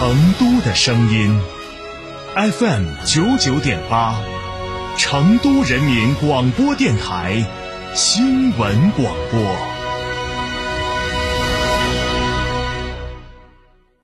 成都的声音，FM 九九点八，成都人民广播电台新闻广播。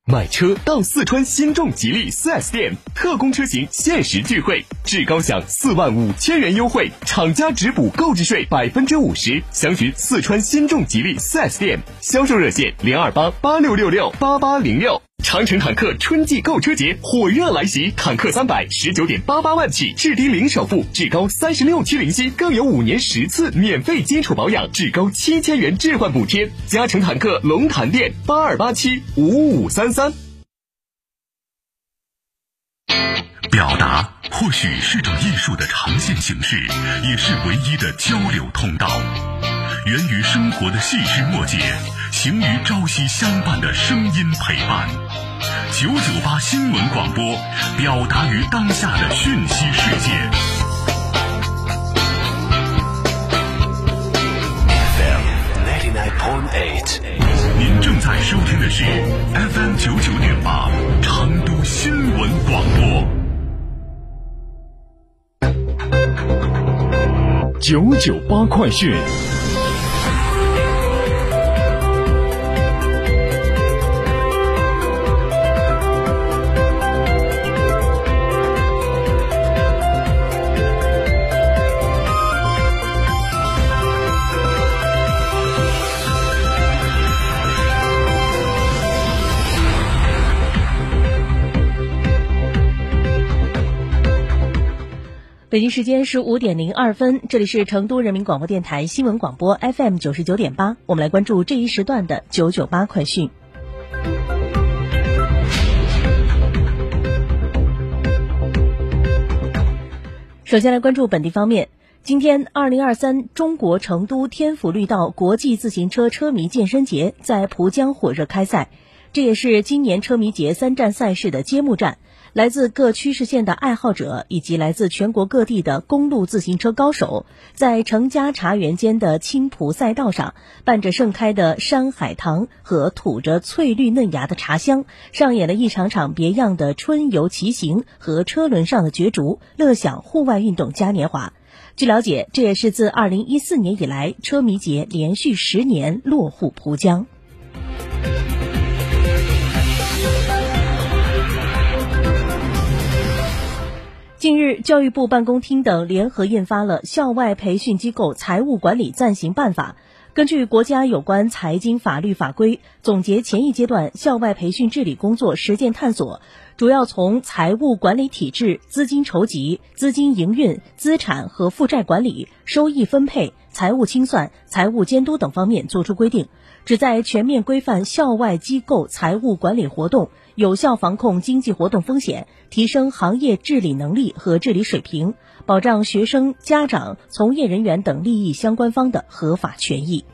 买车到四川新众吉利 4S 店，特供车型限时钜惠，至高享四万五千元优惠，厂家直补购置税百分之五十。详询四川新众吉利 4S 店，销售热线零二八八六六六八八零六。长城坦克春季购车节火热来袭，坦克三百十九点八八万起，至低零首付，至高三十六期零息，更有五年十次免费基础保养，至高七千元置换补贴。嘉诚坦克龙潭店八二八七五五三三。表达或许是种艺术的呈现形式，也是唯一的交流通道。源于生活的细枝末节，行于朝夕相伴的声音陪伴。九九八新闻广播，表达于当下的讯息世界。FM ninety nine point eight，您正在收听的是 FM 九九点八成都新闻广播。九九八快讯。北京时间十五点零二分，这里是成都人民广播电台新闻广播 FM 九十九点八，我们来关注这一时段的九九八快讯。首先来关注本地方面，今天二零二三中国成都天府绿道国际自行车车迷健身节在蒲江火热开赛，这也是今年车迷节三站赛事的揭幕战。来自各区市县的爱好者以及来自全国各地的公路自行车高手，在成家茶园间的青浦赛道上，伴着盛开的山海棠和吐着翠绿嫩芽的茶香，上演了一场场别样的春游骑行和车轮上的角逐，乐享户外运动嘉年华。据了解，这也是自二零一四年以来，车迷节连续十年落户蒲江。近日，教育部办公厅等联合印发了《校外培训机构财务管理暂行办法》。根据国家有关财经法律法规，总结前一阶段校外培训治理工作实践探索，主要从财务管理体制、资金筹集、资金营运、资产和负债管理、收益分配、财务清算、财务监督等方面作出规定，旨在全面规范校外机构财务管理活动。有效防控经济活动风险，提升行业治理能力和治理水平，保障学生、家长、从业人员等利益相关方的合法权益。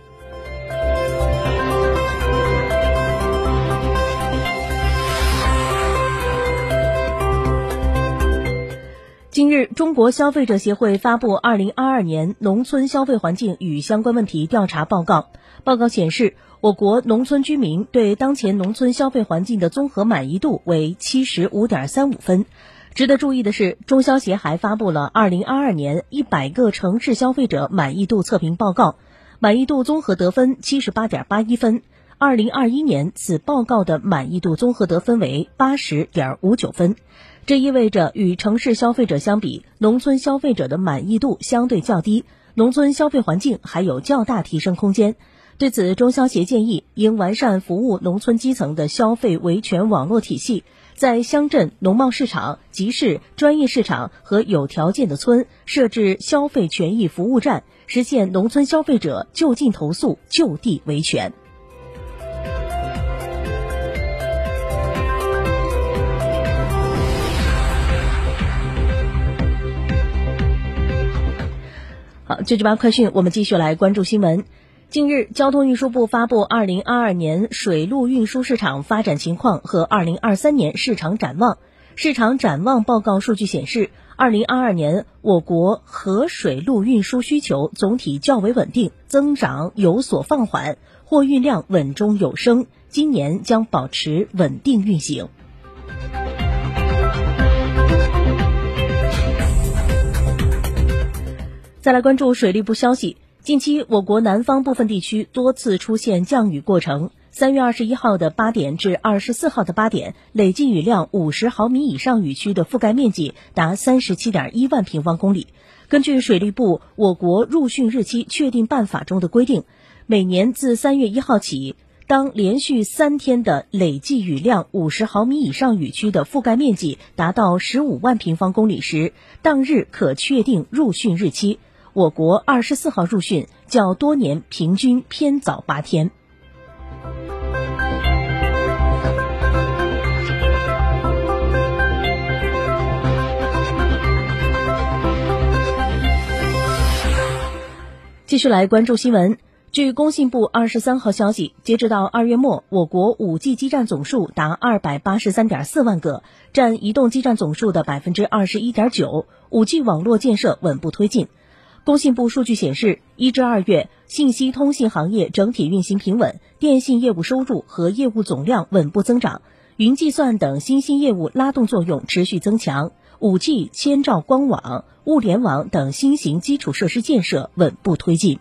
近日，中国消费者协会发布《二零二二年农村消费环境与相关问题调查报告》。报告显示，我国农村居民对当前农村消费环境的综合满意度为七十五点三五分。值得注意的是，中消协还发布了《二零二二年一百个城市消费者满意度测评报告》，满意度综合得分七十八点八一分。二零二一年，此报告的满意度综合得分为八十点五九分。这意味着，与城市消费者相比，农村消费者的满意度相对较低，农村消费环境还有较大提升空间。对此，中消协建议应完善服务农村基层的消费维权网络体系，在乡镇、农贸市场、集市、专业市场和有条件的村设置消费权益服务站，实现农村消费者就近投诉、就地维权。好，九九八快讯，我们继续来关注新闻。近日，交通运输部发布《二零二二年水路运输市场发展情况和二零二三年市场展望》。市场展望报告数据显示，二零二二年我国河水路运输需求总体较为稳定，增长有所放缓，货运量稳中有升，今年将保持稳定运行。再来关注水利部消息，近期我国南方部分地区多次出现降雨过程。三月二十一号的八点至二十四号的八点，累计雨量五十毫米以上雨区的覆盖面积达三十七点一万平方公里。根据水利部《我国入汛日期确定办法》中的规定，每年自三月一号起，当连续三天的累计雨量五十毫米以上雨区的覆盖面积达到十五万平方公里时，当日可确定入汛日期。我国二十四号入汛，较多年平均偏早八天。继续来关注新闻。据工信部二十三号消息，截止到二月末，我国五 G 基站总数达二百八十三点四万个，占移动基站总数的百分之二十一点九。五 G 网络建设稳步推进。工信部数据显示，一至二月，信息通信行业整体运行平稳，电信业务收入和业务总量稳步增长，云计算等新兴业务拉动作用持续增强。，5G、千兆光网、物联网等新型基础设施建设稳步推进。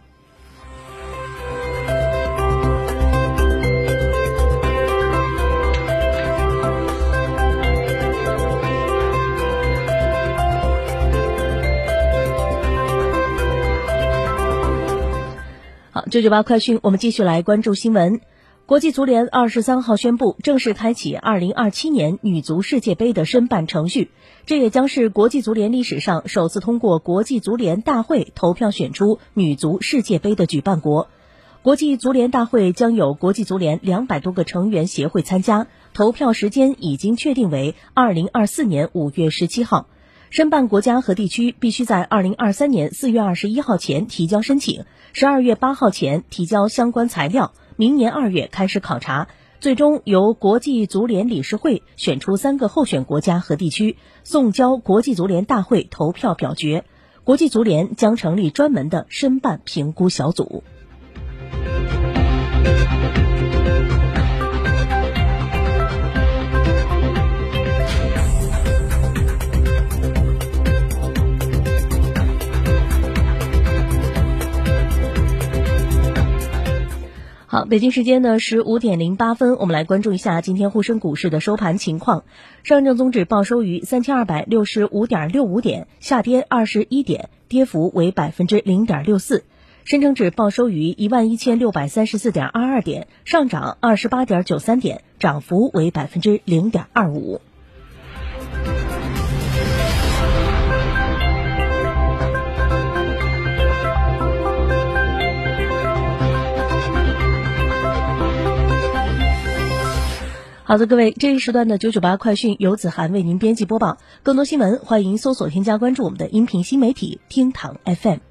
九九八快讯，我们继续来关注新闻。国际足联二十三号宣布，正式开启二零二七年女足世界杯的申办程序。这也将是国际足联历史上首次通过国际足联大会投票选出女足世界杯的举办国。国际足联大会将有国际足联两百多个成员协会参加，投票时间已经确定为二零二四年五月十七号。申办国家和地区必须在二零二三年四月二十一号前提交申请，十二月八号前提交相关材料。明年二月开始考察，最终由国际足联理事会选出三个候选国家和地区，送交国际足联大会投票表决。国际足联将成立专门的申办评估小组。北京时间呢十五点零八分，我们来关注一下今天沪深股市的收盘情况。上证综指报收于三千二百六十五点六五点，下跌二十一点，跌幅为百分之零点六四。深成指报收于一万一千六百三十四点二二点，上涨二十八点九三点，涨幅为百分之零点二五。好的，各位，这一时段的九九八快讯由子涵为您编辑播报。更多新闻，欢迎搜索添加关注我们的音频新媒体厅堂 FM。